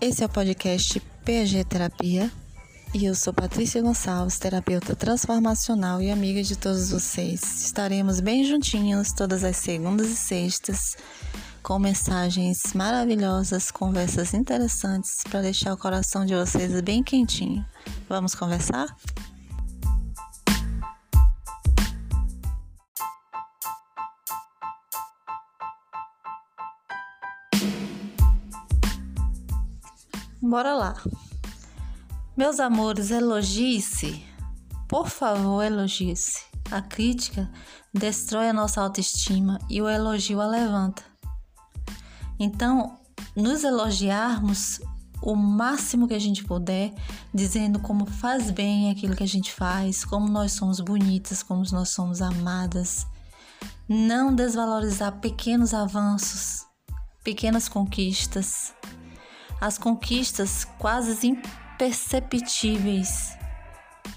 Esse é o podcast PG Terapia e eu sou Patrícia Gonçalves, terapeuta transformacional e amiga de todos vocês. Estaremos bem juntinhos todas as segundas e sextas com mensagens maravilhosas, conversas interessantes para deixar o coração de vocês bem quentinho. Vamos conversar? Bora lá. Meus amores, elogie-se. Por favor, elogie-se. A crítica destrói a nossa autoestima e o elogio a levanta. Então, nos elogiarmos o máximo que a gente puder, dizendo como faz bem aquilo que a gente faz, como nós somos bonitas, como nós somos amadas. Não desvalorizar pequenos avanços, pequenas conquistas as conquistas quase imperceptíveis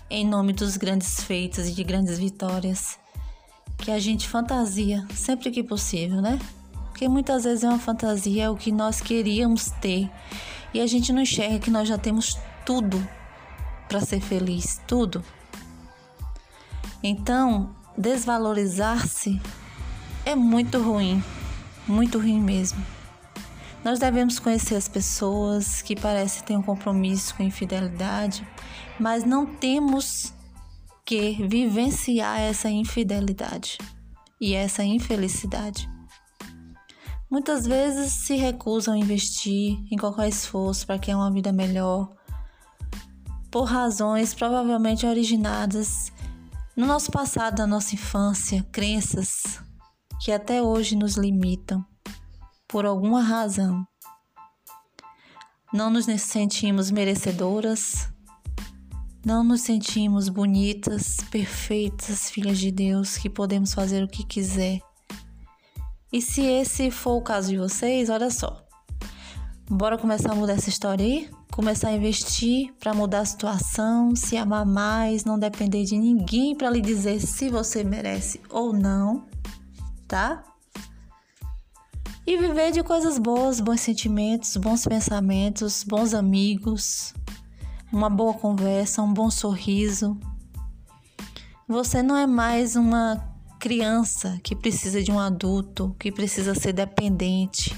em nome dos grandes feitos e de grandes vitórias que a gente fantasia sempre que possível, né? Porque muitas vezes é uma fantasia é o que nós queríamos ter e a gente não enxerga que nós já temos tudo para ser feliz, tudo. Então, desvalorizar-se é muito ruim, muito ruim mesmo. Nós devemos conhecer as pessoas que parecem ter um compromisso com infidelidade, mas não temos que vivenciar essa infidelidade e essa infelicidade. Muitas vezes se recusam a investir em qualquer esforço para criar uma vida melhor, por razões provavelmente originadas no nosso passado, na nossa infância, crenças que até hoje nos limitam por alguma razão. Não nos sentimos merecedoras, não nos sentimos bonitas, perfeitas, filhas de Deus, que podemos fazer o que quiser. E se esse for o caso de vocês, olha só. Bora começar a mudar essa história aí? Começar a investir para mudar a situação, se amar mais, não depender de ninguém para lhe dizer se você merece ou não, tá? E viver de coisas boas, bons sentimentos, bons pensamentos, bons amigos, uma boa conversa, um bom sorriso. Você não é mais uma criança que precisa de um adulto, que precisa ser dependente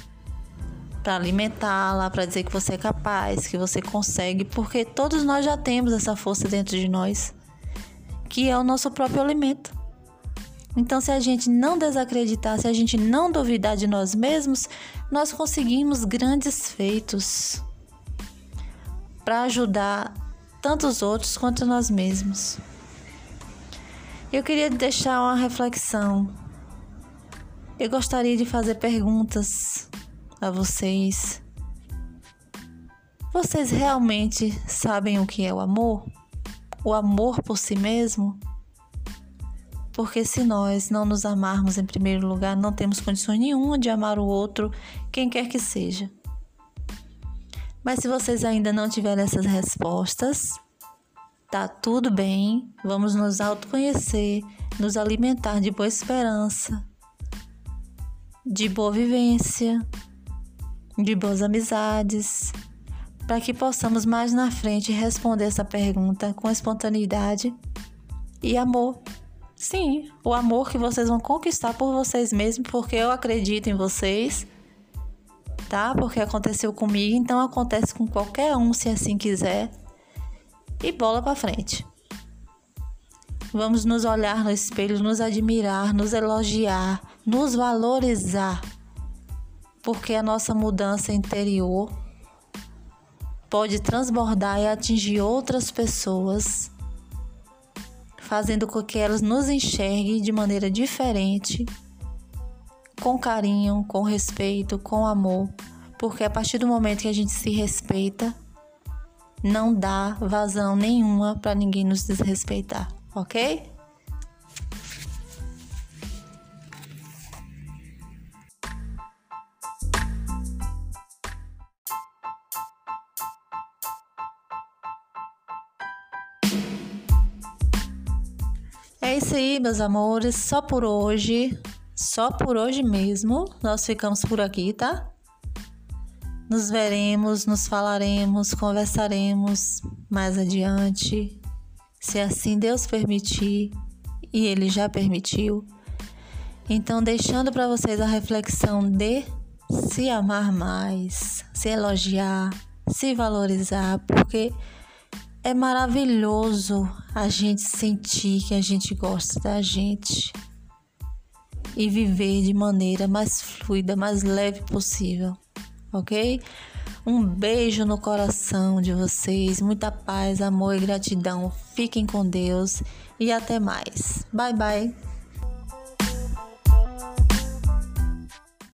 para alimentá-la, para dizer que você é capaz, que você consegue, porque todos nós já temos essa força dentro de nós, que é o nosso próprio alimento. Então, se a gente não desacreditar, se a gente não duvidar de nós mesmos, nós conseguimos grandes feitos para ajudar tanto os outros quanto nós mesmos. Eu queria deixar uma reflexão. Eu gostaria de fazer perguntas a vocês. Vocês realmente sabem o que é o amor? O amor por si mesmo? Porque se nós não nos amarmos em primeiro lugar, não temos condições nenhuma de amar o outro, quem quer que seja. Mas se vocês ainda não tiverem essas respostas, tá tudo bem. Vamos nos autoconhecer, nos alimentar de boa esperança, de boa vivência, de boas amizades, para que possamos mais na frente responder essa pergunta com espontaneidade e amor. Sim, o amor que vocês vão conquistar por vocês mesmos, porque eu acredito em vocês, tá? Porque aconteceu comigo, então acontece com qualquer um se assim quiser. E bola para frente. Vamos nos olhar no espelho, nos admirar, nos elogiar, nos valorizar. Porque a nossa mudança interior pode transbordar e atingir outras pessoas fazendo com que elas nos enxerguem de maneira diferente, com carinho, com respeito, com amor, porque a partir do momento que a gente se respeita, não dá vazão nenhuma para ninguém nos desrespeitar, ok? É isso aí, meus amores. Só por hoje, só por hoje mesmo, nós ficamos por aqui, tá? Nos veremos, nos falaremos, conversaremos mais adiante, se assim Deus permitir, e Ele já permitiu. Então, deixando para vocês a reflexão de se amar mais, se elogiar, se valorizar, porque é maravilhoso a gente sentir que a gente gosta da gente e viver de maneira mais fluida, mais leve possível ok? Um beijo no coração de vocês, muita paz, amor e gratidão. Fiquem com Deus e até mais. Bye bye.